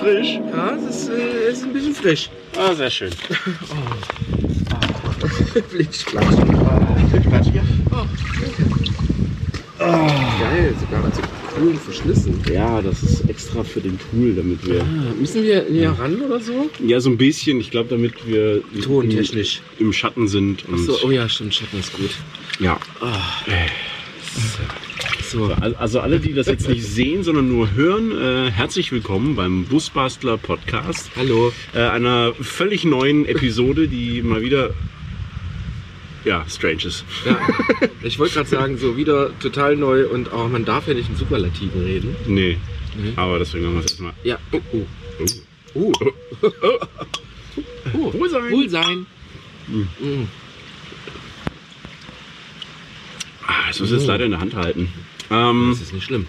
frisch. Ja, es ist, äh, ist ein bisschen frisch. Ah, sehr schön. Flitschklatsch. Geil, sogar mit so coolen Verschlüssen. Ja, das ist extra für den Pool, damit wir. Ah, müssen wir näher ran oder so? Ja, so ein bisschen. Ich glaube, damit wir Tontechnisch. im, im Schatten sind. Und So, oh ja, stimmt, Schatten ist gut. Ja. So, Al- Also alle, die das jetzt nicht sehen, sondern nur hören, äh, herzlich willkommen beim Busbastler Podcast. hallo. Äh, einer völlig neuen Episode, die mal wieder ja, strange ist. Ja, ich wollte gerade sagen, so wieder total neu und auch man darf ja nicht in Superlativen reden. Nee. Nee. Aber deswegen machen wir es erstmal. Ja. Oh, oh. Oh. oh. Wohlsein. Wohlsein. Mm. Ah, ich muss es leider in der Hand halten. Ähm, Das ist nicht schlimm.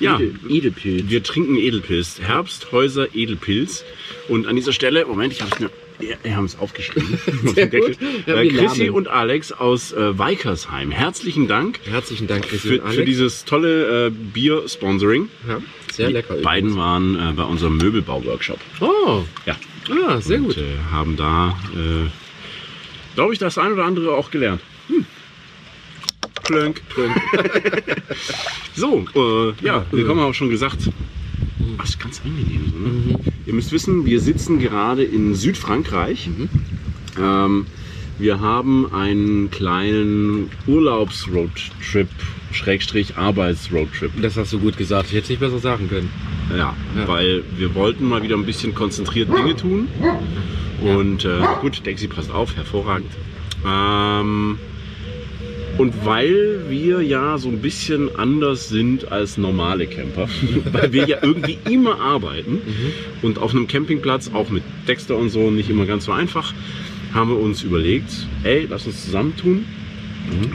ja, Edel, Edelpilz. wir trinken Edelpilz. Herbsthäuser Edelpilz. Und an dieser Stelle, Moment, ich habe es mir. Ja, wir haben es aufgeschrieben. äh, Chrissy und Alex aus äh, Weikersheim. Herzlichen Dank Herzlichen Dank, Chrissy für, und für Alex. dieses tolle äh, Bier-Sponsoring. ja, sehr lecker. Die beiden waren äh, bei unserem Möbelbau-Workshop. Oh, Ja. ah, sehr und, gut. Äh, haben da, äh, glaube ich, das ein oder andere auch gelernt. Hm. Klönk. So, äh, ja, wir haben auch schon gesagt, das ist ganz angenehm. So, ne? Mhm. Ihr müsst wissen, wir sitzen gerade in Südfrankreich. Ähm, wir haben einen kleinen Urlaubsroadtrip, Schrägstrich Arbeitsroadtrip. Das hast du gut gesagt. Ich hätte es nicht besser sagen können. Ja, Ja. weil wir wollten mal wieder ein bisschen konzentriert Dinge tun. Und äh, gut, Dexy passt auf, hervorragend. Ähm, und weil wir ja so ein bisschen anders sind als normale Camper, weil wir ja irgendwie immer arbeiten und auf einem Campingplatz, auch mit Dexter und so, nicht immer ganz so einfach, haben wir uns überlegt, ey, lass uns zusammentun.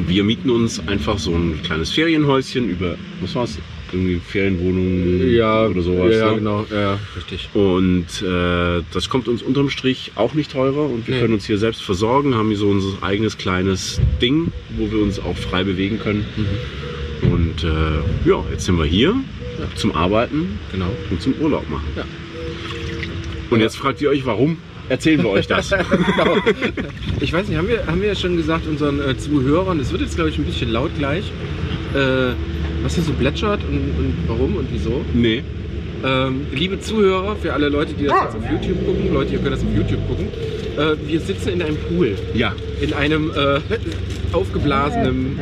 Wir mieten uns einfach so ein kleines Ferienhäuschen über, was war's? Irgendwie Ferienwohnung oder sowas. Ja, ne? genau. Ja, ja, richtig. Und äh, das kommt uns unterm Strich auch nicht teurer und wir Nee. können uns hier selbst versorgen, haben hier so unser eigenes kleines Ding, wo wir uns auch frei bewegen können. Mhm. Und äh, ja, jetzt sind wir hier zum Arbeiten Genau. und zum Urlaub machen. Ja. Und jetzt fragt ihr euch, warum erzählen wir euch das? genau. Ich weiß nicht, haben wir, haben wir ja schon gesagt unseren äh, Zuhörern, es wird jetzt glaube ich ein bisschen laut gleich, äh, was hier so plätschert und, und warum und wieso. nee. Ähm, liebe Zuhörer, für alle Leute, die das jetzt auf YouTube gucken, Leute, ihr könnt das auf YouTube gucken, äh, wir sitzen in einem Pool, Ja, in einem äh, aufgeblasenen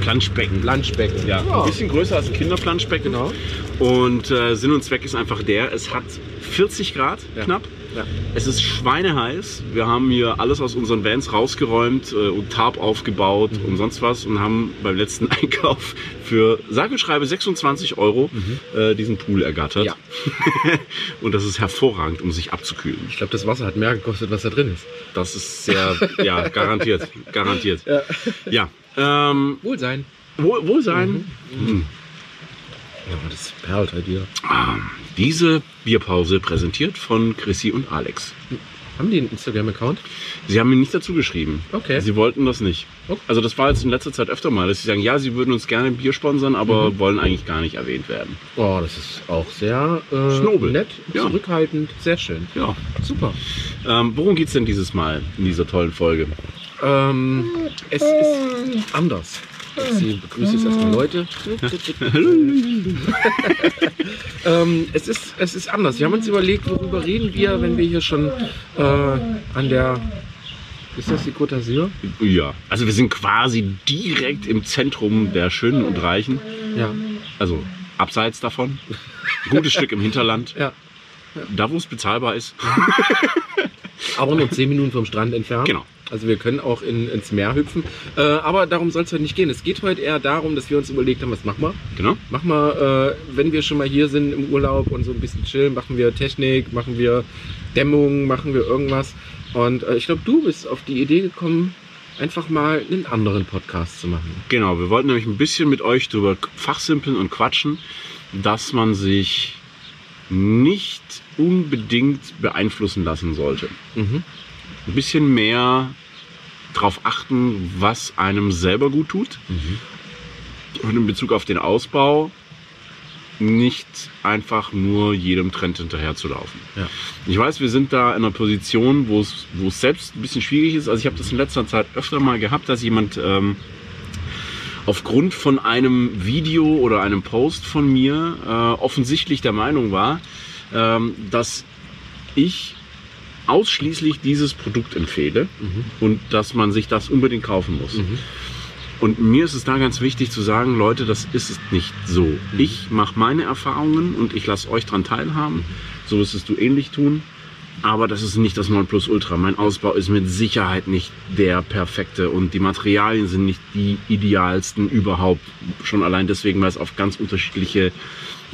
Planschbecken. Planschbecken. Ja, ein bisschen größer als ein Kinderplanschbecken. Genau. Und äh, Sinn und Zweck ist einfach der, es hat 40 Grad Ja. knapp. Ja. Es ist schweineheiß. Wir haben hier alles aus unseren Vans rausgeräumt äh, und Tarp aufgebaut Mhm. und sonst was und haben beim letzten Einkauf für sage und schreibe 26 Euro äh, diesen Pool ergattert. Mhm. Ja. und das ist hervorragend, um sich abzukühlen. Ich glaube, das Wasser hat mehr gekostet, was da drin ist. Das ist sehr, ja, garantiert. Garantiert. Ja. Ja. Ähm, Wohlsein. Wohl, Wohlsein. Hm. Ja, das perlt halt wieder. Diese Bierpause präsentiert von Chrissy und Alex. Haben die einen Instagram-Account? Sie haben mir nicht dazu geschrieben. Okay. Sie wollten das nicht. Okay. Also das war jetzt in letzter Zeit öfter mal, dass sie sagen, ja, sie würden uns gerne Bier sponsern, aber Mhm. wollen eigentlich gar nicht erwähnt werden. Oh, das ist auch sehr äh, Schnobel. nett, Ja. zurückhaltend, sehr schön. Ja. Super. Ähm, worum geht's denn dieses Mal in dieser tollen Folge? Ähm, es ist anders. Ich begrüße jetzt erstmal Leute. ähm, es, ist, es ist anders. Wir haben uns überlegt, worüber reden wir, wenn wir hier schon äh, an der. Ist das die Côte d'Azur? Ja. Also wir sind quasi direkt im Zentrum der Schönen und Reichen. Ja. Also abseits davon. Gutes Stück im Hinterland. ja. Da, wo es bezahlbar ist. Aber nur 10 Minuten vom Strand entfernt. Genau. Also wir können auch in, ins Meer hüpfen. Äh, aber darum soll es heute nicht gehen. Es geht heute eher darum, dass wir uns überlegt haben, was machen wir? Genau. Machen wir, äh, wenn wir schon mal hier sind im Urlaub und so ein bisschen chillen, machen wir Technik, machen wir Dämmung, machen wir irgendwas. Und äh, ich glaube, du bist auf die Idee gekommen, einfach mal einen anderen Podcast zu machen. Genau, wir wollten nämlich ein bisschen mit euch drüber fachsimpeln und quatschen, dass man sich nicht unbedingt beeinflussen lassen sollte. Mhm. Ein bisschen mehr darauf achten, was einem selber gut tut. Und in Bezug auf den Ausbau nicht einfach nur jedem Trend hinterherzulaufen. Ja. Ich weiß, wir sind da in einer Position, wo es, wo es selbst ein bisschen schwierig ist. Also ich habe das in letzter Zeit öfter mal gehabt, dass jemand ähm, aufgrund von einem Video oder einem Post von mir äh, offensichtlich der Meinung war, ähm, dass ich ausschließlich dieses Produkt empfehle Mhm. und dass man sich das unbedingt kaufen muss. Mhm. Und mir ist es da ganz wichtig zu sagen, Leute, das ist es nicht so. Ich mache meine Erfahrungen und ich lasse euch dran teilhaben. So wirst du ähnlich tun. Aber das ist nicht das Nonplusultra. Mein Ausbau ist mit Sicherheit nicht der perfekte und die Materialien sind nicht die idealsten überhaupt. Schon allein deswegen, weil es auf ganz unterschiedliche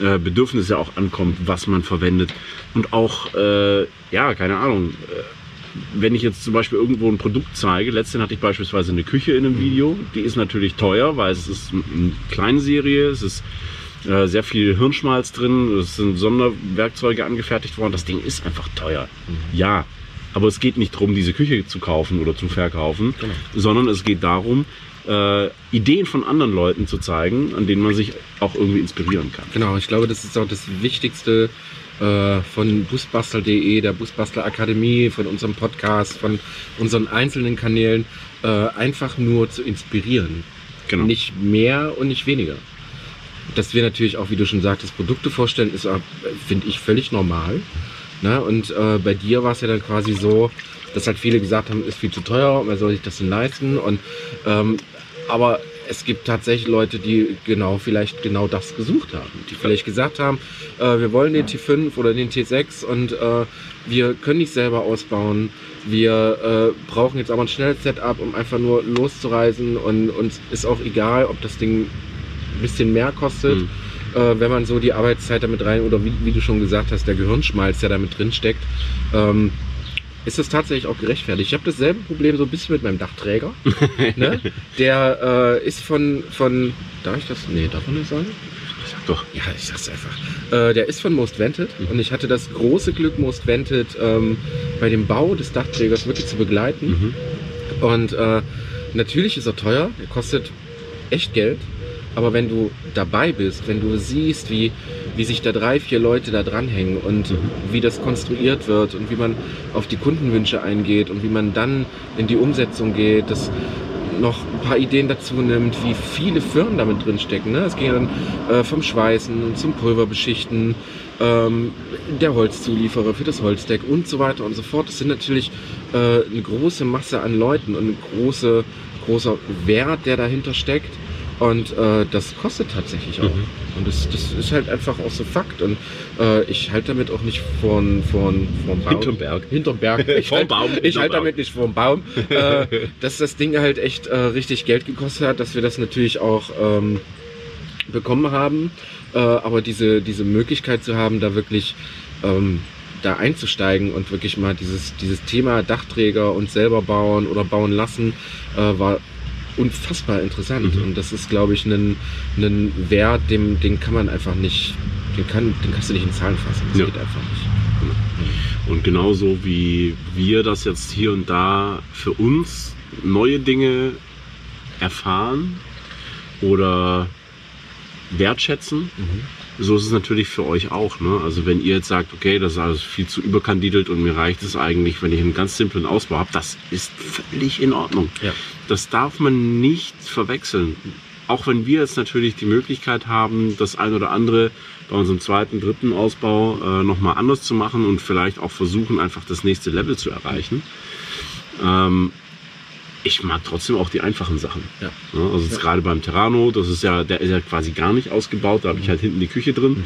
äh, Bedürfnisse auch ankommt, was man verwendet. Und auch, äh, ja, keine Ahnung, äh, wenn ich jetzt zum Beispiel irgendwo ein Produkt zeige, letztens hatte ich beispielsweise eine Küche in einem Video, die ist natürlich teuer, weil es ist eine Kleinserie, es ist äh, sehr viel Hirnschmalz drin, es sind Sonderwerkzeuge angefertigt worden, das Ding ist einfach teuer. Ja, aber es geht nicht darum, diese Küche zu kaufen oder zu verkaufen, Genau. sondern es geht darum, äh, Ideen von anderen Leuten zu zeigen, an denen man sich auch irgendwie inspirieren kann. Genau, ich glaube, das ist auch das Wichtigste äh, von busbastel.de, der Busbastler Akademie, von unserem Podcast, von unseren einzelnen Kanälen, äh, einfach nur zu inspirieren. Genau. Nicht mehr und nicht weniger. Dass wir natürlich auch, wie du schon sagtest, Produkte vorstellen, ist, äh, finde ich, völlig normal. Ne? Und äh, bei dir war es ja dann quasi so, dass halt viele gesagt haben, ist viel zu teuer, wer soll sich das denn leisten? Und ähm, aber es gibt tatsächlich Leute, die genau vielleicht genau das gesucht haben, die vielleicht gesagt haben, äh, wir wollen den T5 oder den T6 und äh, wir können nicht selber ausbauen. Wir äh, brauchen jetzt aber ein schnelles Setup, um einfach nur loszureisen und uns ist auch egal, ob das Ding ein bisschen mehr kostet, Mhm. äh, wenn man so die Arbeitszeit damit rein oder wie, wie du schon gesagt hast, der Gehirnschmalz, der damit drin steckt. Ähm, ist das tatsächlich auch gerechtfertigt. Ich habe dasselbe Problem so ein bisschen mit meinem Dachträger. ne? Der äh, ist von, von, darf ich das? Nee, darf man das sagen? Sag doch. Ja, ich sag's einfach. Äh, der ist von Most Vented Mhm. und ich hatte das große Glück, Most Vented ähm, bei dem Bau des Dachträgers wirklich zu begleiten. Mhm. Und äh, natürlich ist er teuer, er kostet echt Geld. Aber wenn du dabei bist, wenn du siehst, wie, wie sich da drei, vier Leute da dranhängen und wie das konstruiert wird und wie man auf die Kundenwünsche eingeht und wie man dann in die Umsetzung geht, das noch ein paar Ideen dazu nimmt, wie viele Firmen damit drin stecken. Ne? Es ging dann äh, vom Schweißen zum Pulverbeschichten, ähm, der Holzzulieferer für das Holzdeck und so weiter und so fort. Das sind natürlich äh, eine große Masse an Leuten und ein große, großer Wert, der dahinter steckt. Und äh, das kostet tatsächlich auch. Mhm. Und das, das ist halt einfach auch so Fakt. Und äh, ich halte damit auch nicht von, von, vom Baum. Hinterm Berg. Hinterm Berg. Ich Vom halt, halte Baum. damit nicht vom Baum. äh, dass das Ding halt echt äh, richtig Geld gekostet hat, dass wir das natürlich auch ähm, bekommen haben. Äh, aber diese, diese Möglichkeit zu haben, da wirklich ähm, da einzusteigen und wirklich mal dieses, dieses Thema Dachträger und selber bauen oder bauen lassen, äh, war unfassbar interessant. Mhm. Und das ist, glaube ich, ein, ein Wert, dem, den kann man einfach nicht, den, kann, den kannst du nicht in Zahlen fassen. Das Ja. geht einfach nicht. Und genauso wie wir das jetzt hier und da für uns neue Dinge erfahren oder wertschätzen, so ist es natürlich für euch auch. Ne? Also wenn ihr jetzt sagt, okay, das ist alles viel zu überkandidelt und mir reicht es eigentlich, wenn ich einen ganz simplen Ausbau habe, das ist völlig in Ordnung. Ja. Das darf man nicht verwechseln. Auch wenn wir jetzt natürlich die Möglichkeit haben, das ein oder andere bei unserem zweiten, dritten Ausbau äh, nochmal anders zu machen und vielleicht auch versuchen, einfach das nächste Level zu erreichen. Ähm, ich mag trotzdem auch die einfachen Sachen. Ja. Ja, also jetzt Ja. gerade beim Terrano, das ist ja, der ist ja quasi gar nicht ausgebaut. Da habe ich halt hinten die Küche drin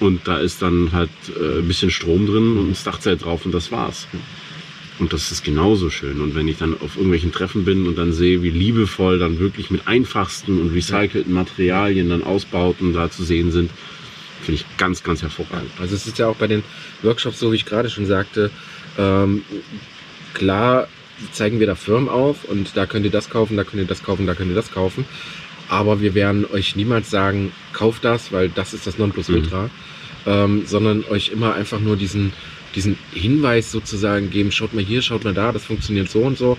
und da ist dann halt äh, ein bisschen Strom drin und ein Dachzelt drauf und das war's. Und das ist genauso schön. Und wenn ich dann auf irgendwelchen Treffen bin und dann sehe, wie liebevoll dann wirklich mit einfachsten und recycelten Materialien dann Ausbauten da zu sehen sind, finde ich ganz, ganz hervorragend. Also es ist ja auch bei den Workshops so, wie ich gerade schon sagte, ähm, klar zeigen wir da Firmen auf und da könnt ihr das kaufen, da könnt ihr das kaufen, da könnt ihr das kaufen. Aber wir werden euch niemals sagen, kauft das, weil das ist das Nonplusultra, ähm, sondern euch immer einfach nur diesen, diesen Hinweis sozusagen geben, schaut mal hier, schaut mal da, das funktioniert so und so.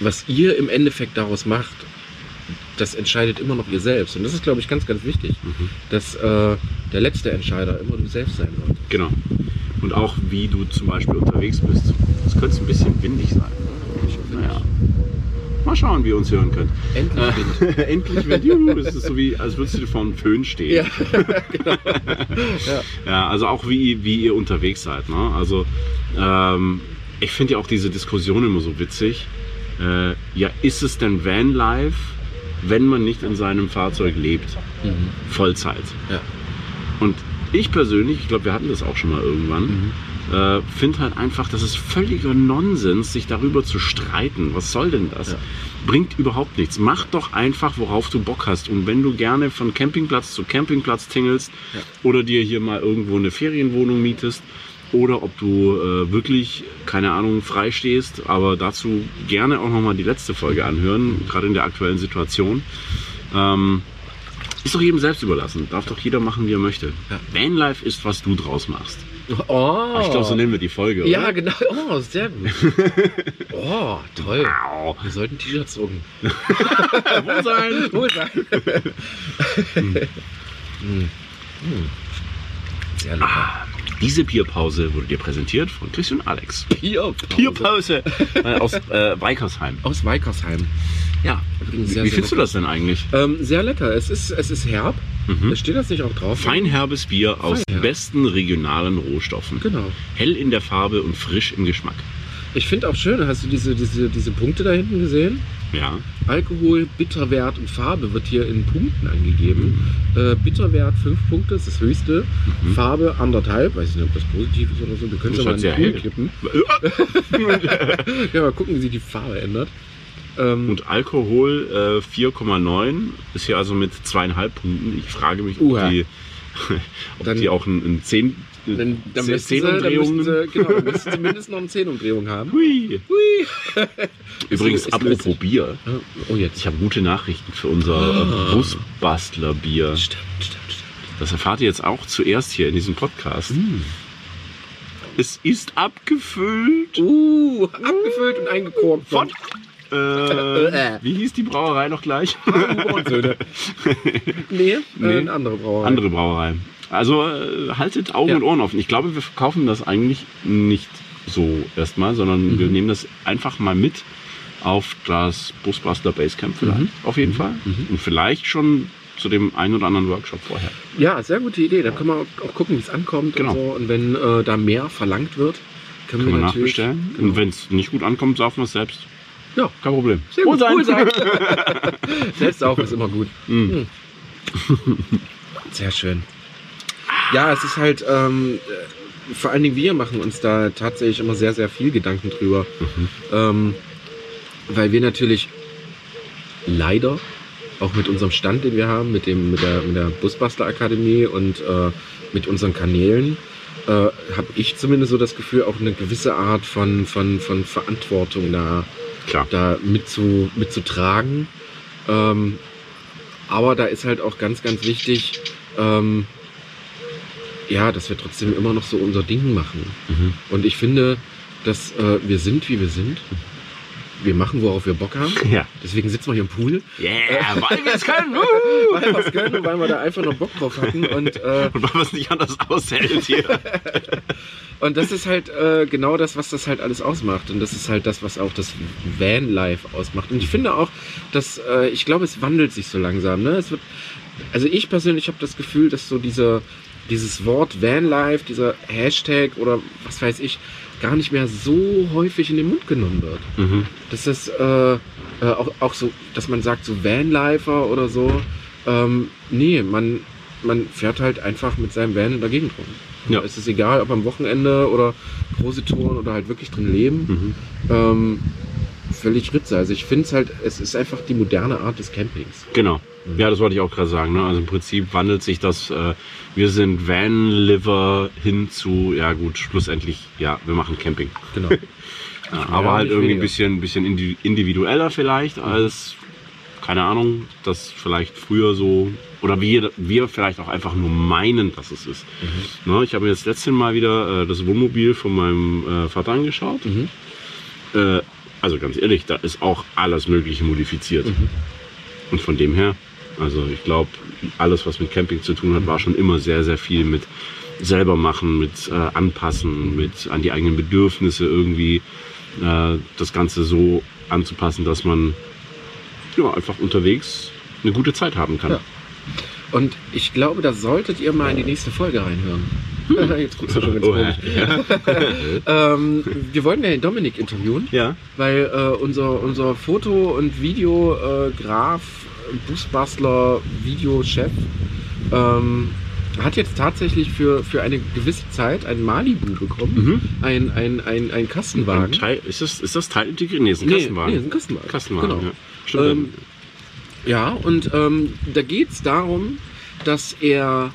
Was ihr im Endeffekt daraus macht, das entscheidet immer noch ihr selbst. Und das ist, glaube ich, ganz, ganz wichtig, Mhm. dass äh, der letzte Entscheider immer du selbst sein wird. Genau. Und auch wie du zum Beispiel unterwegs bist. Es könnte ein bisschen windig sein. Mal schauen, wie ihr uns hören könnt. Endlich Wind. Endlich Wind. Juhu, Es ist so wie, als würdest du vor einem Föhn stehen. Ja, genau. Ja, also auch wie, wie ihr unterwegs seid. Ne? Also ähm, ich finde ja auch diese Diskussion immer so witzig. Äh, ja, ist es denn Vanlife, wenn man nicht in seinem Fahrzeug lebt? Mhm. Vollzeit. Ja. Und ich persönlich, ich glaube, wir hatten das auch schon mal irgendwann, Mhm. Äh, finde halt einfach, das ist völliger Nonsens, sich darüber zu streiten. Was soll denn das? Ja. Bringt überhaupt nichts. Mach doch einfach, worauf du Bock hast. Und wenn du gerne von Campingplatz zu Campingplatz tingelst Ja. oder dir hier mal irgendwo eine Ferienwohnung mietest oder ob du äh, wirklich, keine Ahnung, frei stehst, aber dazu gerne auch nochmal die letzte Folge anhören, gerade in der aktuellen Situation. Ähm, ist doch jedem selbst überlassen. Darf doch jeder machen, wie er möchte. Ja. Vanlife ist, was du draus machst. Oh. Ich glaube, so nennen wir die Folge. Ja, oder? genau. Oh, sehr gut. Oh, toll. Au. Wir sollten T-Shirts drucken. Wohlsein. Wohlsein. Hm. Hm. Sehr lecker. Diese Bierpause wurde dir präsentiert von Christian und Alex. Bier. Bierpause äh, aus äh, Weikersheim. Aus Weikersheim. Ja. Sehr, wie sehr findest du das denn eigentlich? Ähm, sehr lecker. Es ist, es ist herb. Mhm. Steht das nicht auch drauf? Feinherbes Bier aus Feinherb. besten regionalen Rohstoffen. Genau. Hell in der Farbe und frisch im Geschmack. Ich finde auch schön, hast du diese, diese, diese Punkte da hinten gesehen? Ja. Alkohol, Bitterwert und Farbe wird hier in Punkten angegeben. Äh, Bitterwert 5 Punkte, ist das höchste. Mhm. Farbe anderthalb, weiß ich nicht, ob das positiv ist oder so. Wir können Das es ja mal den Pool kippen. Ja, mal gucken, wie sich die Farbe ändert. Ähm, Und Alkohol äh, 4,9 ist hier also mit zweieinhalb Punkten. Ich frage mich, ob Uha. die, ob Dann- die auch ein, ein 10, dann, dann, Zehn- müssten sie, dann, müssten sie, genau, dann müssten sie mindestens noch eine Zehnumdrehung haben. Hui. Hui. Übrigens, apropos. Bier. Oh, jetzt. Ich habe gute Nachrichten für unser äh, Busbastler-Bier. Stimmt, stimmt, stimmt. Das erfahrt ihr jetzt auch zuerst hier in diesem Podcast. Mm. Es ist abgefüllt. Uh, abgefüllt und eingekorkt. Von. Äh, wie hieß die Brauerei noch gleich? Söhne. nee, Nee. Äh, eine andere Brauerei. Andere Brauerei. Also äh, haltet Augen Ja. und Ohren offen. Ich glaube, wir verkaufen das eigentlich nicht so erstmal, sondern wir Mhm. nehmen das einfach mal mit auf das Busbuster Basecamp vielleicht. Mhm. Auf jeden Fall. Mhm. Und vielleicht schon zu dem einen oder anderen Workshop vorher. Ja, sehr gute Idee. Dann können wir auch gucken, wie es ankommt Genau. und so. Und wenn äh, da mehr verlangt wird, können Können wir wir nachbestellen. Genau. Und wenn es nicht gut ankommt, saufen wir es selbst. Ja. Kein Problem. Sehr gut, cool sein. Selbst auch ist immer gut. Mhm. Sehr schön. Ja, es ist halt, ähm, äh, vor allen Dingen wir machen uns da tatsächlich immer sehr, sehr viel Gedanken drüber. Mhm. Ähm, weil wir natürlich leider auch mit unserem Stand, den wir haben, mit, dem, mit der, mit der Busbastler Akademie und äh, mit unseren Kanälen, äh, habe ich zumindest so das Gefühl, auch eine gewisse Art von, von, von Verantwortung da Klar. da mitzu, mitzutragen. Ähm, aber da ist halt auch ganz, ganz wichtig, ähm, ja, dass wir trotzdem immer noch so unser Ding machen. Mhm. Und ich finde, dass äh, wir sind, wie wir sind. Wir machen, worauf wir Bock haben. Ja. Deswegen sitzen wir hier im Pool, Yeah, weil wir es können. weil wir es können, weil wir da einfach noch Bock drauf hatten. Und, äh, Und weil es nicht anders aushält hier. und das ist halt äh, genau das, was das halt alles ausmacht. Und das ist halt das, was auch das Van-Life ausmacht. Und ich finde auch, dass, äh, ich glaube, es wandelt sich so langsam. Ne? Es wird, also ich persönlich habe das Gefühl, dass so diese, dieses Wort Vanlife, dieser Hashtag oder was weiß ich, gar nicht mehr so häufig in den Mund genommen wird. Mhm. Das ist äh, äh, auch, auch so, dass man sagt, so Vanlifer oder so. Ähm, nee, man, man fährt halt einfach mit seinem Van in der Gegend rum. Ja. Es ist egal, ob am Wochenende oder große Touren oder halt wirklich drin leben. Mhm. Ähm, völlig Ritze. Also ich finde es halt, es ist einfach die moderne Art des Campings. Genau. Ja, das wollte ich auch gerade sagen. Ne? Also im Prinzip wandelt sich das, äh, wir sind Van-Liver hin zu, ja gut, schlussendlich, ja, wir machen Camping. Genau. Ja, aber halt irgendwie ein bisschen, bisschen indi- individueller vielleicht als, keine Ahnung, das vielleicht früher so, oder wir, wir vielleicht auch einfach nur meinen, dass es ist. Ne? Ich habe mir jetzt letztes Mal wieder äh, das Wohnmobil von meinem äh, Vater angeschaut. Mhm. Äh, also ganz ehrlich, da ist auch alles Mögliche modifiziert. Mhm. Und von dem her, also ich glaube, alles, was mit Camping zu tun hat, war schon immer sehr, sehr viel mit selber machen, mit äh, anpassen, mit an die eigenen Bedürfnisse irgendwie äh, das Ganze so anzupassen, dass man ja, einfach unterwegs eine gute Zeit haben kann. Ja. Und ich glaube, da solltet ihr mal in die nächste Folge reinhören. Jetzt guckst du schon ganz Oh, komisch. ähm, wir wollten ja den Dominik interviewen, ja. weil äh, unser, unser Foto- und Videograf, Buchbastler, Videochef ähm, hat jetzt tatsächlich für, für eine gewisse Zeit ein Malibu bekommen. Mhm. Ein, ein, ein, ein Kastenwagen. Ein Teil, ist, das, ist das Teil integriert? Nee, ist ein Nee, Kastenwagen. Nee, ist ein Kastenwagen. Kastenwagen, Genau. ja. Stimmt. Ähm, Ja, und ähm, da geht es darum, dass er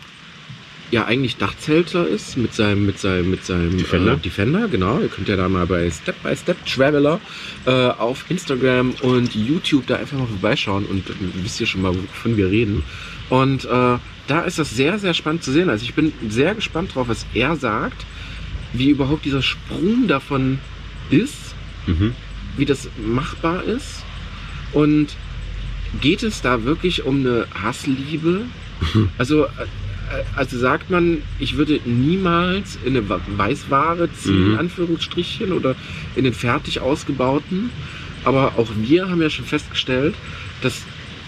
ja eigentlich Dachzelter ist mit seinem, mit seinem, mit seinem Defender. Äh, Defender, genau. Ihr könnt ja da mal bei Step by Step Traveler äh, auf Instagram und YouTube da einfach mal vorbeischauen und äh, wisst ihr schon mal, wovon wir reden. Und äh, da ist das sehr, sehr spannend zu sehen. Also ich bin sehr gespannt drauf, was er sagt, wie überhaupt dieser Sprung davon ist mhm. wie das machbar ist und geht es da wirklich um eine Hassliebe? Also, äh, also sagt man, ich würde niemals in eine Wa- Weißware ziehen, Mhm. in Anführungsstrichen, oder in den fertig ausgebauten. Aber auch wir haben ja schon festgestellt, dass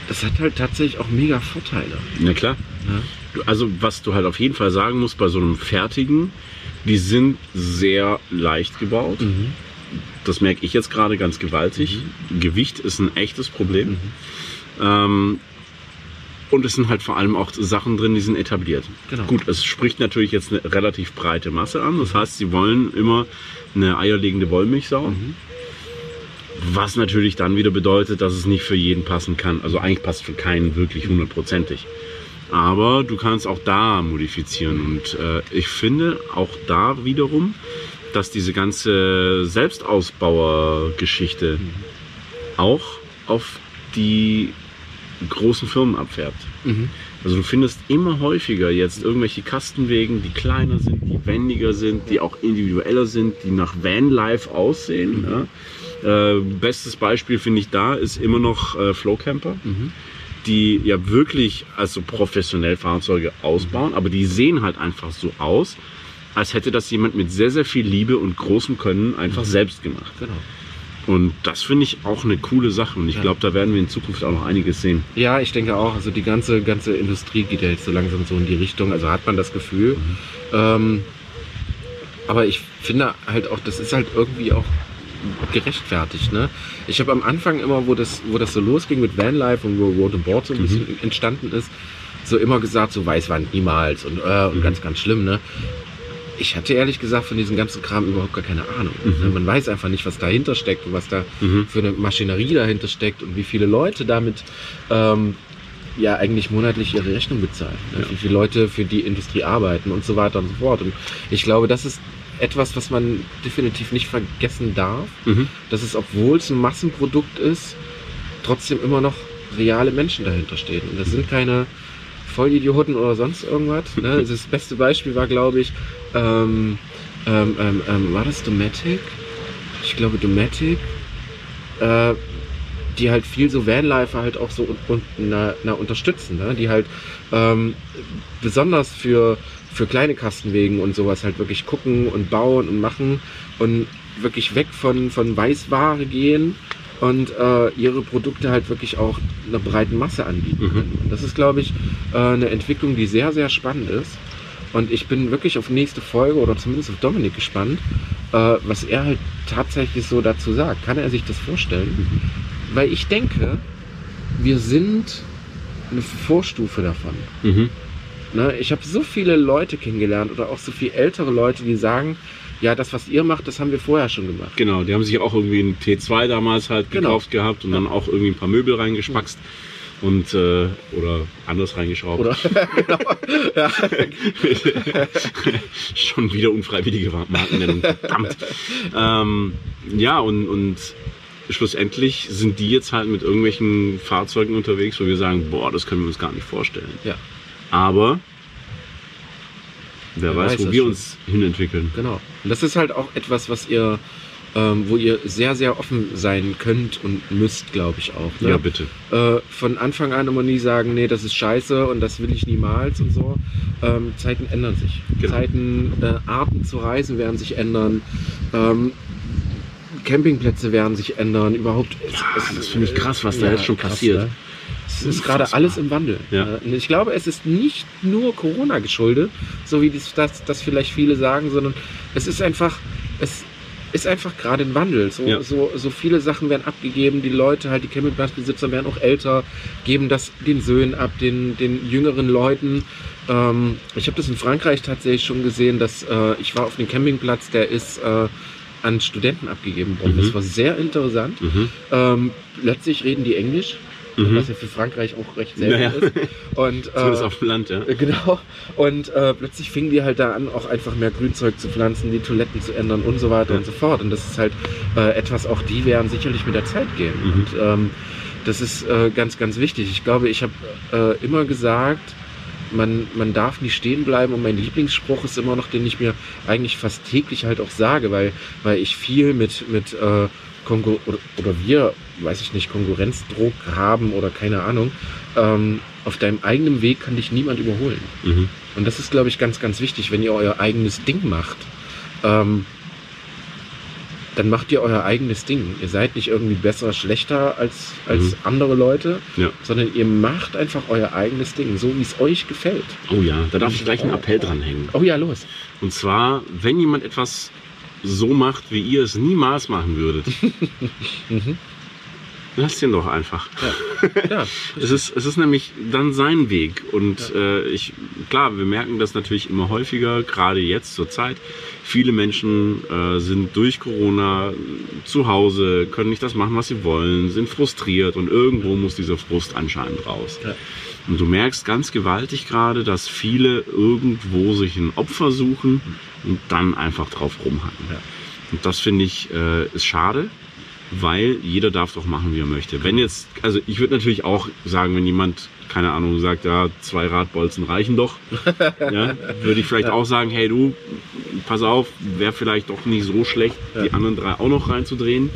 das hat halt tatsächlich auch mega Vorteile. Na klar. Ja. Also was du halt auf jeden Fall sagen musst bei so einem fertigen, die sind sehr leicht gebaut. Mhm. Das merke ich jetzt gerade ganz gewaltig. Gewicht ist ein echtes Problem. Mhm. Ähm, und es sind halt vor allem auch Sachen drin, die sind etabliert. Genau. Gut, es spricht natürlich jetzt eine relativ breite Masse an. Das heißt, sie wollen immer eine eierlegende Wollmilchsau. Mhm. Was natürlich dann wieder bedeutet, dass es nicht für jeden passen kann. Also eigentlich passt für keinen wirklich hundertprozentig. Aber du kannst auch da modifizieren. Und äh, ich finde auch da wiederum, dass diese ganze Selbstausbauer-Geschichte auch auf die großen Firmen abfärbt. Mhm. Also du findest immer häufiger jetzt irgendwelche Kastenwegen, die kleiner sind, die wendiger sind, die auch individueller sind, die nach Vanlife aussehen. Ja. Äh, bestes Beispiel finde ich da ist immer noch äh, Flowcamper, Mhm. die ja wirklich also professionell Fahrzeuge ausbauen, aber die sehen halt einfach so aus, als hätte das jemand mit sehr, sehr viel Liebe und großem Können einfach selbst gemacht. Genau. Und das finde ich auch eine coole Sache und ich Ja. glaube, da werden wir in Zukunft auch noch einiges sehen. Ja, ich denke auch. Also die ganze, ganze Industrie geht ja jetzt so langsam so in die Richtung. Also hat man das Gefühl. Ähm, aber ich finde halt auch, das ist halt irgendwie auch gerechtfertigt. Ne? Ich habe am Anfang immer, wo das, wo das so losging mit Vanlife und wo Road and Board so ein bisschen entstanden ist, so immer gesagt, so Weißwand niemals und, äh, und Mhm. ganz, ganz schlimm. Ne? Ich hatte ehrlich gesagt von diesem ganzen Kram überhaupt gar keine Ahnung. Mhm. Ne? Man weiß einfach nicht, was dahinter steckt und was da Mhm. für eine Maschinerie dahinter steckt und wie viele Leute damit ähm, ja eigentlich monatlich ihre Rechnung bezahlen. Ne? Ja. Wie viele Leute für die Industrie arbeiten und so weiter und so fort. Und ich glaube, das ist etwas, was man definitiv nicht vergessen darf, Mhm. dass dass es, obwohl es ein Massenprodukt ist, trotzdem immer noch reale Menschen dahinter stehen. Und das sind keine Vollidioten oder sonst irgendwas. Ne? Das beste Beispiel war, glaube ich, ähm, ähm, ähm, ähm, war das Domatic? Ich glaube Domatic. Äh, die halt viel so Vanlifer halt auch so und, und na, na, unterstützen, ne? die halt ähm, besonders für, für kleine Kastenwegen und sowas halt wirklich gucken und bauen und machen und wirklich weg von, von Weißware gehen und äh, ihre Produkte halt wirklich auch einer breiten Masse anbieten Mhm. können. Und das ist, glaube ich, äh, eine Entwicklung, die sehr, sehr spannend ist. Und ich bin wirklich auf nächste Folge oder zumindest auf Dominik gespannt, äh, was er halt tatsächlich so dazu sagt. Kann er sich das vorstellen? Weil ich denke, wir sind eine Vorstufe davon. Mhm. Ne? Ich habe so viele Leute kennengelernt oder auch so viele ältere Leute, die sagen, ja, das, was ihr macht, das haben wir vorher schon gemacht. Genau, die haben sich auch irgendwie einen T2 damals halt Genau. gekauft gehabt und dann auch irgendwie ein paar Möbel reingespackst und äh, oder anders reingeschraubt. Oder? genau. ja. Schon wieder unfreiwillige Markennennung, verdammt. ähm, ja, und, und schlussendlich sind die jetzt halt mit irgendwelchen Fahrzeugen unterwegs, wo wir sagen, boah, das können wir uns gar nicht vorstellen. ja, Aber wer, weiß, weiß wo wir schon. uns hinentwickeln. genau. Und das ist halt auch etwas, was ihr ähm, wo ihr sehr, sehr offen sein könnt und müsst, glaube ich auch. Ne? Ja, bitte. Äh, von Anfang an immer nie sagen, nee, das ist scheiße und das will ich niemals und so. Ähm, Zeiten ändern sich. Genau. Zeiten, äh, Arten zu reisen werden sich ändern. Ähm, Campingplätze werden sich ändern. Überhaupt. es- es- das finde ich krass, was da jetzt schon krass, passiert. ne? Es ist gerade alles im Wandel. Ja. Äh, Ich glaube, es ist nicht nur Corona geschuldet, so wie das, das, das vielleicht viele sagen, sondern es ist einfach, es ist einfach gerade ein Wandel. So, Ja. so, so viele Sachen werden abgegeben, die Leute, halt die Campingplatzbesitzer werden auch älter, geben das den Söhnen ab, den, den jüngeren Leuten. Ähm, ich habe das in Frankreich tatsächlich schon gesehen, dass äh, ich war auf einem Campingplatz, der ist äh, an Studenten abgegeben worden. Mhm. Das war sehr interessant. Mhm. Ähm, plötzlich reden die Englisch, Mhm. was ja für Frankreich auch recht selten Naja. ist. Und, Zumindest äh, auf dem Land, ja. Genau. Und äh, plötzlich fingen die halt da an, auch einfach mehr Grünzeug zu pflanzen, die Toiletten zu ändern und so weiter Ja. und so fort. Und das ist halt äh, etwas, auch die werden sicherlich mit der Zeit gehen. Mhm. Und ähm, das ist äh, ganz, ganz wichtig. Ich glaube, ich habe äh, immer gesagt, man, man darf nicht stehen bleiben und mein Lieblingsspruch ist immer noch, den ich mir eigentlich fast täglich halt auch sage, weil, weil ich viel mit, mit äh, Konkur oder, oder wir, weiß ich nicht, Konkurrenzdruck haben oder keine Ahnung. Ähm, auf deinem eigenen Weg kann dich niemand überholen. Mhm. Und das ist, glaube ich, ganz, ganz wichtig, wenn ihr euer eigenes Ding macht. Ähm, dann macht ihr euer eigenes Ding. Ihr seid nicht irgendwie besser, schlechter als, als Mhm. andere Leute, Ja. sondern ihr macht einfach euer eigenes Ding, so wie es euch gefällt. Oh ja, da darf ich gleich einen Appell dranhängen. Oh ja, los. Und zwar, wenn jemand etwas so macht, wie ihr es niemals machen würdet, Mhm. lasst ihn doch einfach. Ja, Es ist, es ist nämlich dann sein Weg. Und äh, ich, klar, wir merken das natürlich immer häufiger, gerade jetzt zur Zeit. Viele Menschen äh, sind durch Corona zu Hause, können nicht das machen, was sie wollen, sind frustriert und irgendwo muss dieser Frust anscheinend raus. Ja. Und du merkst ganz gewaltig gerade, dass viele irgendwo sich ein Opfer suchen und dann einfach drauf rumhacken. Ja. Und das finde ich äh, ist schade, weil jeder darf doch machen, wie er möchte. Wenn jetzt, also ich würde natürlich auch sagen, wenn jemand, keine Ahnung, sagt, ja, zwei Radbolzen reichen doch, ja, würde ich vielleicht auch sagen, hey du, pass auf, wäre vielleicht doch nicht so schlecht, die Ja. anderen drei auch noch reinzudrehen.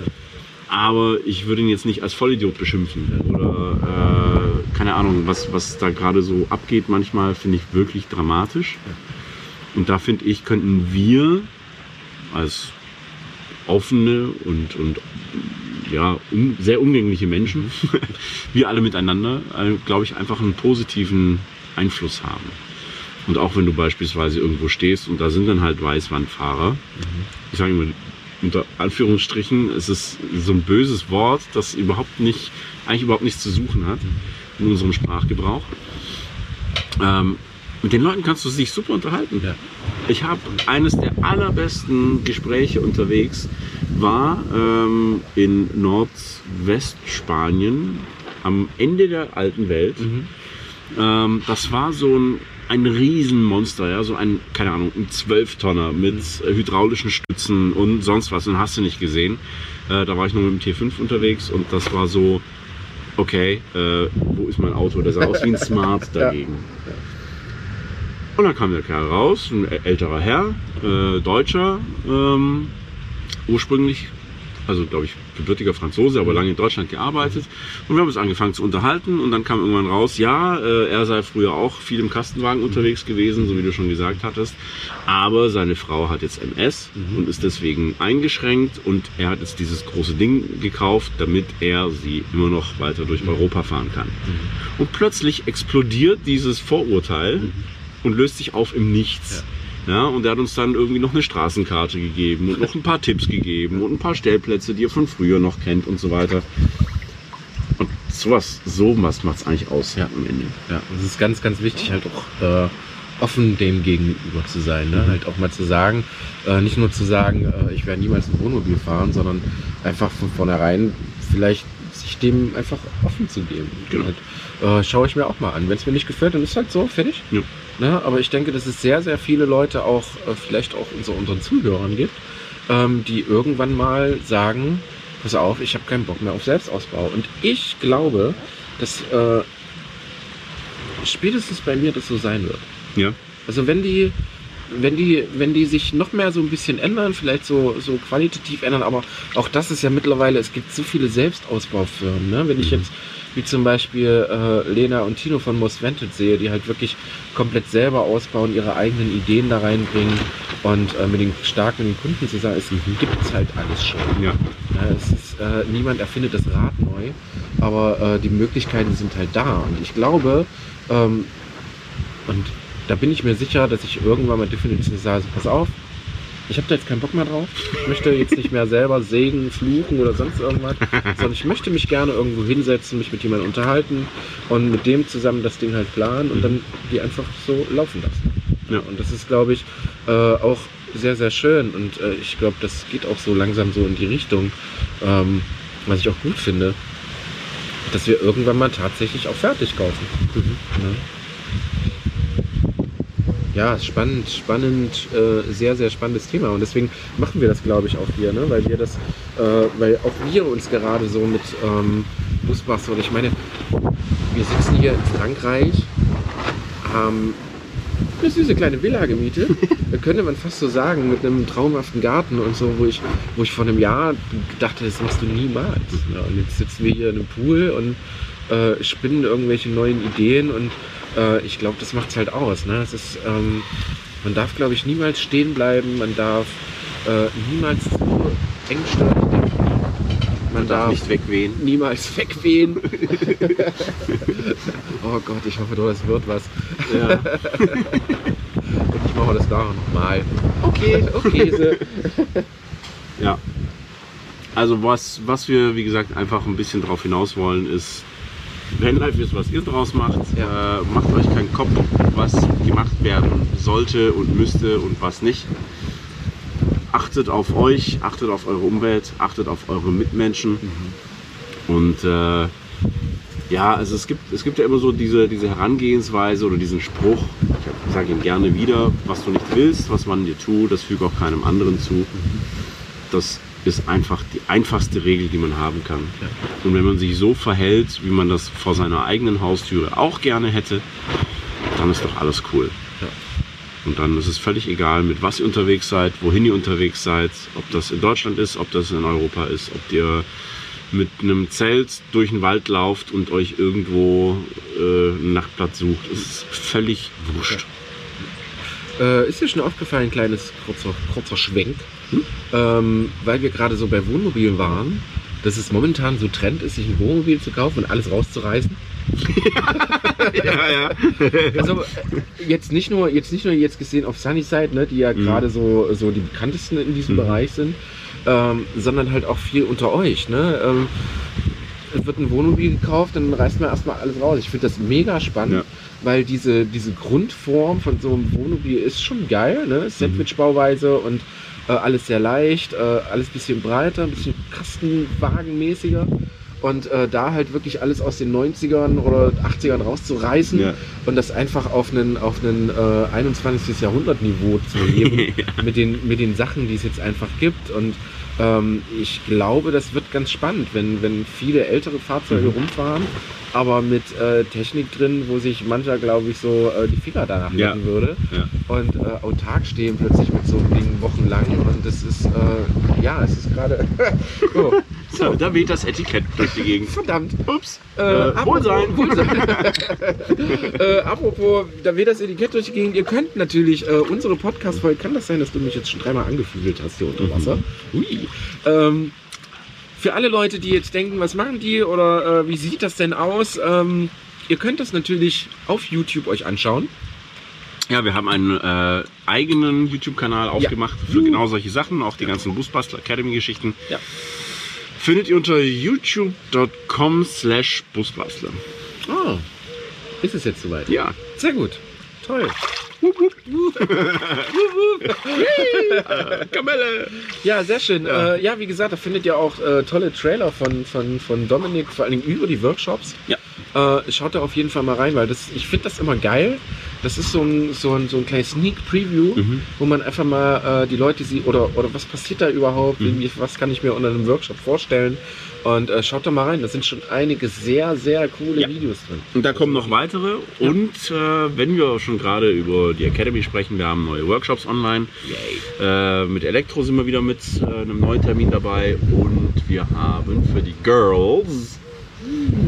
Aber ich würde ihn jetzt nicht als Vollidiot beschimpfen. Oder äh, keine Ahnung, was, was da gerade so abgeht, manchmal finde ich wirklich dramatisch. Und da finde ich, könnten wir als offene und, und ja, um, sehr umgängliche Menschen, wir alle miteinander, äh, glaube ich, einfach einen positiven Einfluss haben. Und auch wenn du beispielsweise irgendwo stehst und da sind dann halt Weißwandfahrer, ich sage immer unter Anführungsstrichen, es ist so ein böses Wort, das überhaupt nicht, eigentlich überhaupt nichts zu suchen hat in unserem Sprachgebrauch. Ähm, mit den Leuten kannst du dich super unterhalten. Ja. Ich habe eines der allerbesten Gespräche unterwegs, war ähm, in Nordwestspanien am Ende der alten Welt. Mhm. Ähm, das war so ein, ein Riesenmonster, ja, so ein, keine Ahnung, ein Zwölftonner mit äh, hydraulischen Stützen und sonst was, und hast du nicht gesehen. Äh, da war ich noch mit dem T5 unterwegs und das war so, okay, äh, wo ist mein Auto? Der sah aus wie ein Smart dagegen. Und dann kam der Kerl raus, ein äl- älterer Herr, äh, Deutscher, ähm, ursprünglich, also glaube ich, gebürtiger Franzose, aber lange in Deutschland gearbeitet. Und wir haben uns angefangen zu unterhalten und dann kam irgendwann raus, ja, äh, er sei früher auch viel im Kastenwagen unterwegs gewesen, so wie du schon gesagt hattest. Aber seine Frau hat jetzt MS und ist deswegen eingeschränkt und er hat jetzt dieses große Ding gekauft, damit er sie immer noch weiter durch Europa fahren kann. Und plötzlich explodiert dieses Vorurteil und löst sich auf im Nichts. Ja, und er hat uns dann irgendwie noch eine Straßenkarte gegeben und noch ein paar Tipps gegeben und ein paar Stellplätze, die er von früher noch kennt und so weiter. Und sowas, so was macht es eigentlich aus Ja. am Ende. Ja, es ist ganz, ganz wichtig, halt auch äh, offen dem gegenüber zu sein. Ne? Mhm. Halt auch mal zu sagen, äh, nicht nur zu sagen, äh, ich werde niemals ein Wohnmobil fahren, sondern einfach von vornherein vielleicht sich dem einfach offen zu geben. Genau. Halt, äh, schaue ich mir auch mal an. Wenn es mir nicht gefällt, dann ist halt so, fertig. Ja. Ne? Aber ich denke, dass es sehr, sehr viele Leute auch, äh, vielleicht auch unter unseren Zuhörern gibt, ähm, die irgendwann mal sagen, pass auf, ich habe keinen Bock mehr auf Selbstausbau. Und ich glaube, dass äh, spätestens bei mir das so sein wird. Ja. Also wenn die, wenn die, wenn die sich noch mehr so ein bisschen ändern, vielleicht so, so qualitativ ändern, aber auch das ist ja mittlerweile, es gibt so viele Selbstausbaufirmen. Ne? Wenn ich Mhm. jetzt wie zum Beispiel äh, Lena und Tino von Most Wanted sehe, die halt wirklich komplett selber ausbauen, ihre eigenen Ideen da reinbringen und äh, mit den stark mit den Kunden zusammen, es gibt halt alles schon. Ja. Ja, es ist, äh, niemand erfindet das Rad neu, aber äh, die Möglichkeiten sind halt da. Und ich glaube, ähm, und da bin ich mir sicher, dass ich irgendwann mal definitiv sage, pass auf, ich habe da jetzt keinen Bock mehr drauf. Ich möchte jetzt nicht mehr selber sägen, fluchen oder sonst irgendwas, sondern ich möchte mich gerne irgendwo hinsetzen, mich mit jemandem unterhalten und mit dem zusammen das Ding halt planen und dann die einfach so laufen lassen. Ja. Und das ist, glaube ich, äh, auch sehr, sehr schön. Und äh, ich glaube, das geht auch so langsam so in die Richtung, ähm, was ich auch gut finde, dass wir irgendwann mal tatsächlich auch fertig kaufen. Ne? Ja, ist spannend, spannend, äh, sehr, sehr spannendes Thema. Und deswegen machen wir das, glaube ich, auch hier, ne? weil wir das, äh, weil auch wir uns gerade so mit ähm, Busbus oder ich meine, wir sitzen hier in Frankreich, haben eine süße kleine Villa gemietet. Da könnte man fast so sagen, mit einem traumhaften Garten und so, wo ich, wo ich vor einem Jahr dachte, das machst du niemals. Ja, und jetzt sitzen wir hier in einem Pool und äh, spinnen irgendwelche neuen Ideen und äh, ich glaube, das macht es halt aus. Ne? Es ist, ähm, man darf, glaube ich, niemals stehen bleiben, man darf äh, niemals zu engstirnig denken. Man, Darf nicht wegwehen. niemals wegwehen. oh Gott, ich hoffe, doch, das wird was. Ja. Und ich mache das nachher nochmal. Okay, okay. So. Ja. Also was, was wir, wie gesagt, einfach ein bisschen darauf hinaus wollen, ist, Vanlife ist, was ihr draus macht. Ja. Äh, macht euch keinen Kopf, was gemacht werden sollte und müsste und was nicht. Achtet auf euch, achtet auf eure Umwelt, achtet auf eure Mitmenschen. Und äh, ja, also es gibt, es gibt ja immer so diese, diese Herangehensweise oder diesen Spruch, ich sage ihn gerne wieder, was du nicht willst, was man dir tut, das füge auch keinem anderen zu. Das ist einfach die einfachste Regel, die man haben kann. Ja. Und wenn man sich so verhält, wie man das vor seiner eigenen Haustüre auch gerne hätte, dann ist doch alles cool. Ja. Und dann ist es völlig egal, mit was ihr unterwegs seid, wohin ihr unterwegs seid, ob das in Deutschland ist, ob das in Europa ist, ob ihr mit einem Zelt durch den Wald lauft und euch irgendwo äh, einen Nachtplatz sucht. Es ist völlig wurscht. Äh, ist dir schon aufgefallen, ein kleines kurzer, kurzer Schwenk, ähm, weil wir gerade so bei Wohnmobilen waren, dass es momentan so Trend ist, sich ein Wohnmobil zu kaufen und alles rauszureißen. ja, ja. Also äh, jetzt nicht nur jetzt nicht nur jetzt gesehen auf Sunnyside, ne, die ja Mhm. gerade so so die bekanntesten in diesem Mhm. Bereich sind, ähm, sondern halt auch viel unter euch. Ne? Ähm, es wird ein Wohnmobil gekauft, dann reißt man erstmal alles raus. Ich finde das mega spannend, Ja. Weil diese, diese Grundform von so einem Wohnmobil ist schon geil. Ne? Sandwich-Bauweise und äh, alles sehr leicht, äh, alles ein bisschen breiter, ein bisschen Kastenwagenmäßiger. Und äh, da halt wirklich alles aus den 90ern oder 80ern rauszureißen Ja. und das einfach auf einen, auf einen äh, 21. Jahrhundert-Niveau zu heben mit, den, mit den Sachen, die es jetzt einfach gibt. Und ähm, ich glaube, das wird ganz spannend, wenn, wenn viele ältere Fahrzeuge Mhm. rumfahren, aber mit äh, Technik drin, wo sich mancher, glaube ich, so äh, die Finger danach Ja. lecken würde Ja. und äh, autark stehen plötzlich mit so einem Ding wochenlang. Und das ist, äh, ja, es ist gerade. oh, So, da weht das Etikett durch die Gegend. verdammt. Ups. Äh, Äh, Wohlsein. Wohlsein. äh, apropos, da wird das Etikett durch die Gegend. Ihr könnt natürlich äh, unsere Podcast-Folge, kann das sein, dass du mich jetzt schon dreimal angefühlt hast hier unter Wasser? Ui. Ähm, für alle Leute, die jetzt denken, was machen die oder äh, wie sieht das denn aus? Ähm, ihr könnt das natürlich auf YouTube euch anschauen. Ja, wir haben einen äh, eigenen YouTube-Kanal aufgemacht für genau solche Sachen, auch die ganzen Busbastler Academy-Geschichten. Ja. Findet ihr unter youtube.com slash Busbastler. Ah, ist es jetzt soweit? Ja. Sehr gut. Toll. Kamelle! Ja, sehr schön. Ja. Äh, ja, wie gesagt, da findet ihr auch äh, tolle Trailer von, von, von Dominik, vor allem über die Workshops. Ja. Äh, schaut da auf jeden Fall mal rein, weil das, ich finde das immer geil, Das ist so ein, so ein, so ein kleines Sneak Preview, Mhm. wo man einfach mal äh, die Leute sieht oder, oder was passiert da überhaupt, Mhm. was kann ich mir unter einem Workshop vorstellen. Und äh, schaut da mal rein, da sind schon einige sehr, sehr coole Ja. Videos drin. Und da kommen noch weitere. Ja. Und äh, wenn wir schon gerade über die Academy sprechen, wir haben neue Workshops online. Äh, mit Elektro sind wir wieder mit äh, einem neuen Termin dabei. Und wir haben für die Girls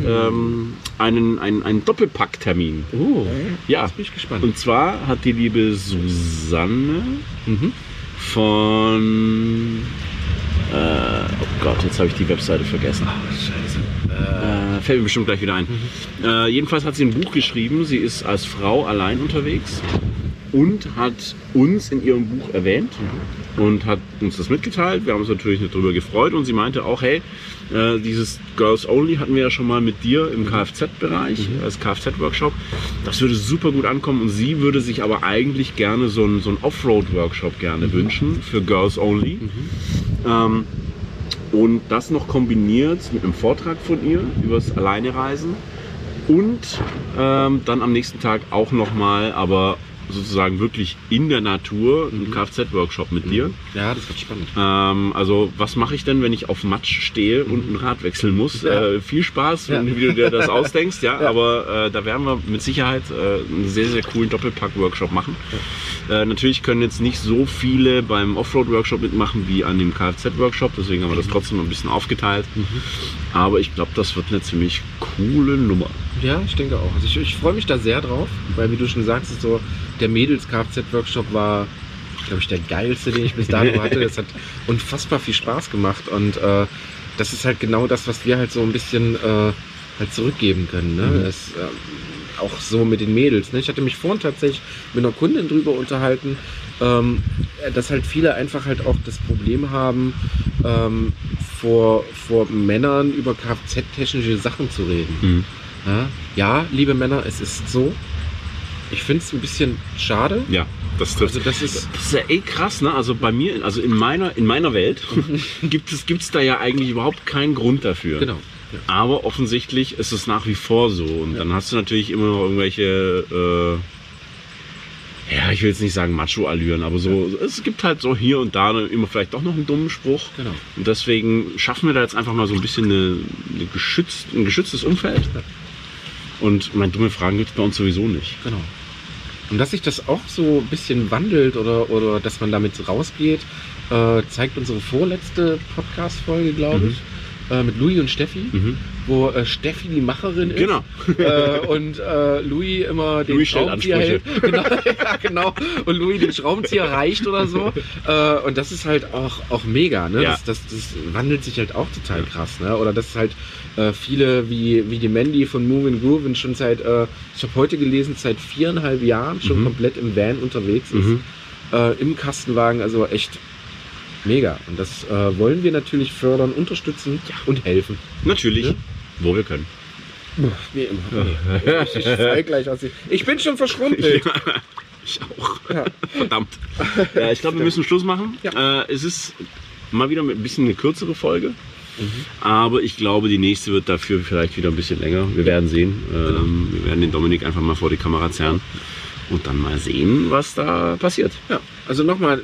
ähm, einen, einen, einen Doppelpack-Termin. Oh, Ja. jetzt bin ich gespannt. Und zwar hat die liebe Susanne Mhm. von. Äh, oh Gott, jetzt habe ich die Webseite vergessen. Ah, scheiße. Äh, fällt mir bestimmt gleich wieder ein. Äh, jedenfalls hat sie ein Buch geschrieben. Sie ist als Frau allein unterwegs und hat uns in ihrem Buch erwähnt und hat uns das mitgeteilt. Wir haben uns natürlich darüber gefreut und sie meinte auch, hey, äh, dieses Girls Only hatten wir ja schon mal mit dir im Kfz-Bereich, als Kfz-Workshop. Das würde super gut ankommen und sie würde sich aber eigentlich gerne so einen, so einen Offroad-Workshop gerne wünschen für Girls Only. Ähm, und das noch kombiniert mit einem Vortrag von ihr übers Alleinereisen und ähm, dann am nächsten Tag auch nochmal, aber sozusagen wirklich in der Natur, ein Kfz-Workshop mit dir. Ja, das wird spannend. Ähm, also was mache ich denn, wenn ich auf Matsch stehe und ein Rad wechseln muss? Ja. Äh, viel Spaß, Ja. wie du dir das ausdenkst, ja. Ja. Aber äh, da werden wir mit Sicherheit äh, einen sehr, sehr coolen Doppelpack-Workshop machen. Äh, natürlich können jetzt nicht so viele beim Offroad-Workshop mitmachen wie an dem Kfz-Workshop, deswegen haben wir das trotzdem ein bisschen aufgeteilt. Aber ich glaube, das wird eine ziemlich coole Nummer. Ja, ich denke auch. Also ich, ich freue mich da sehr drauf, weil wie du schon sagst, so, der Mädels-Kfz-Workshop war, glaube ich, der geilste, den ich bis dato hatte. Es hat unfassbar viel Spaß gemacht und äh, das ist halt genau das, was wir halt so ein bisschen äh, halt zurückgeben können. Ne? Mhm. Es, ähm, auch so mit den Mädels. Ne? Ich hatte mich vorhin tatsächlich mit einer Kundin drüber unterhalten, ähm, dass halt viele einfach halt auch das Problem haben, ähm, vor, vor Männern über Kfz-technische Sachen zu reden. Ja, ja, liebe Männer, es ist so. Ich finde es ein bisschen schade. Ja, das trifft. Also das ist Das ist ja eh krass, ne? Also bei mir, also in meiner, in meiner Welt gibt es gibt's da ja eigentlich überhaupt keinen Grund dafür. genau. Ja. Aber offensichtlich ist es nach wie vor so. Und dann hast du natürlich immer noch irgendwelche, äh, ja, ich will jetzt nicht sagen Macho-Allüren, aber so, es gibt halt so hier und da immer vielleicht doch noch einen dummen Spruch. Genau. Und deswegen schaffen wir da jetzt einfach mal so ein bisschen eine, eine geschützt, ein geschütztes Umfeld. Und meine dumme Fragen gibt es bei uns sowieso nicht. Genau. Und dass sich das auch so ein bisschen wandelt oder, oder dass man damit rausgeht, äh, zeigt unsere vorletzte Podcast-Folge, glaube Mhm. ich, äh, mit Louis und Steffi, Mhm. wo äh, Steffi die Macherin ist. Genau. äh, und äh, Louis immer den Louis Schraubenzieher hält. Genau, ja, genau. Und Louis den Schraubenzieher reicht oder so. Äh, und das ist halt auch, auch mega. Ne? Ja. Das, das, das wandelt sich halt auch total krass. Ne? Oder dass halt äh, viele wie, wie die Mandy von Move and Groove schon seit, äh, ich habe heute gelesen, seit viereinhalb Jahren schon Mhm. komplett im Van unterwegs ist. Mhm. Im Kastenwagen, also echt mega. Und das äh, wollen wir natürlich fördern, unterstützen und helfen. Natürlich, Ja. wo wir können. Wie immer. Ich, ich gleich aus. Ich bin schon verschrumpelt. Ich auch. Ja. Verdammt. Ja, ich glaube, wir müssen Schluss machen. Ja. Äh, es ist mal wieder ein bisschen eine kürzere Folge. Mhm. Aber ich glaube, die nächste wird dafür vielleicht wieder ein bisschen länger. Wir werden sehen. Genau. Ähm, wir werden den Dominik einfach mal vor die Kamera zerren und dann mal sehen, was da passiert. Ja, also nochmal,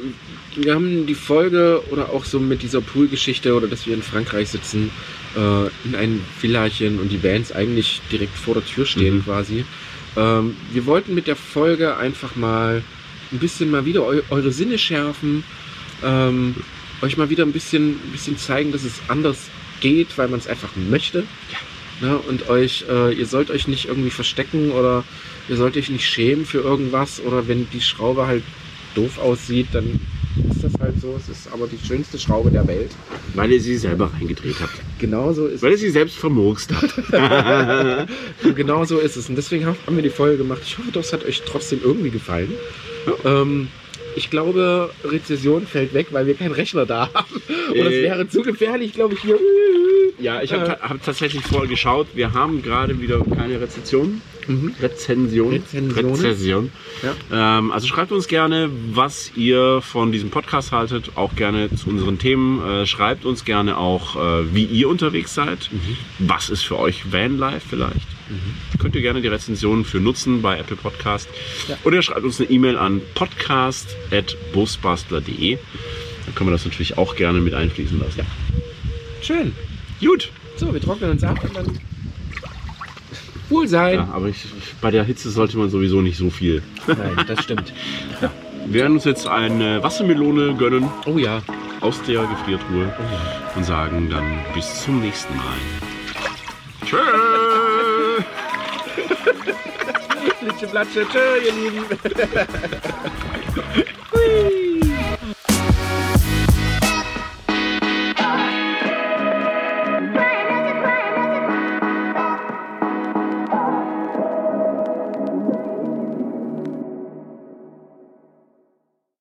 wir haben die Folge oder auch so mit dieser Pool-Geschichte oder dass wir in Frankreich sitzen, äh, in einem Villachen und die Bands eigentlich direkt vor der Tür stehen Mhm. quasi. Ähm, wir wollten mit der Folge einfach mal ein bisschen mal wieder eu eure Sinne schärfen, ähm, euch mal wieder ein bisschen, ein bisschen zeigen, dass es anders geht, weil man es einfach möchte. Ne? Und euch, äh, ihr sollt euch nicht irgendwie verstecken oder ihr sollt euch nicht schämen für irgendwas oder wenn die Schraube halt doof aussieht, dann ist das halt so. Es ist aber die schönste Schraube der Welt. Weil ihr sie selber reingedreht habt. Genauso ist Weil ihr sie selbst vermurkst habt. Genau so ist es. Und deswegen haben wir die Folge gemacht. Ich hoffe, das hat euch trotzdem irgendwie gefallen. Ähm, ich glaube, Rezession fällt weg, weil wir keinen Rechner da haben. Und es Äh. wäre zu gefährlich, glaube ich, hier Ja, ich habe Äh. hab tatsächlich vorher geschaut. Wir haben gerade wieder keine Rezession. Mhm. Rezension. Rezensionen. Rezession. Ähm, also schreibt uns gerne, was ihr von diesem Podcast haltet. Auch gerne zu unseren Themen. Äh, schreibt uns gerne auch, äh, wie ihr unterwegs seid. Was ist für euch Vanlife vielleicht? Könnt ihr gerne die Rezensionen für nutzen bei Apple Podcast. Ja. Oder schreibt uns eine E-Mail an podcast.busbastler.de. Dann können wir das natürlich auch gerne mit einfließen lassen. Schön. Gut. So, wir trocknen uns ab und dann. Wohlsein. Ja, aber ich, bei der Hitze sollte man sowieso nicht so viel. Nein, das stimmt. Wir werden uns jetzt eine Wassermelone gönnen Oh ja. aus der Gefriertruhe und sagen dann bis zum nächsten Mal. Tschö! Flitsche, Platsche, tschö, ihr Lieben.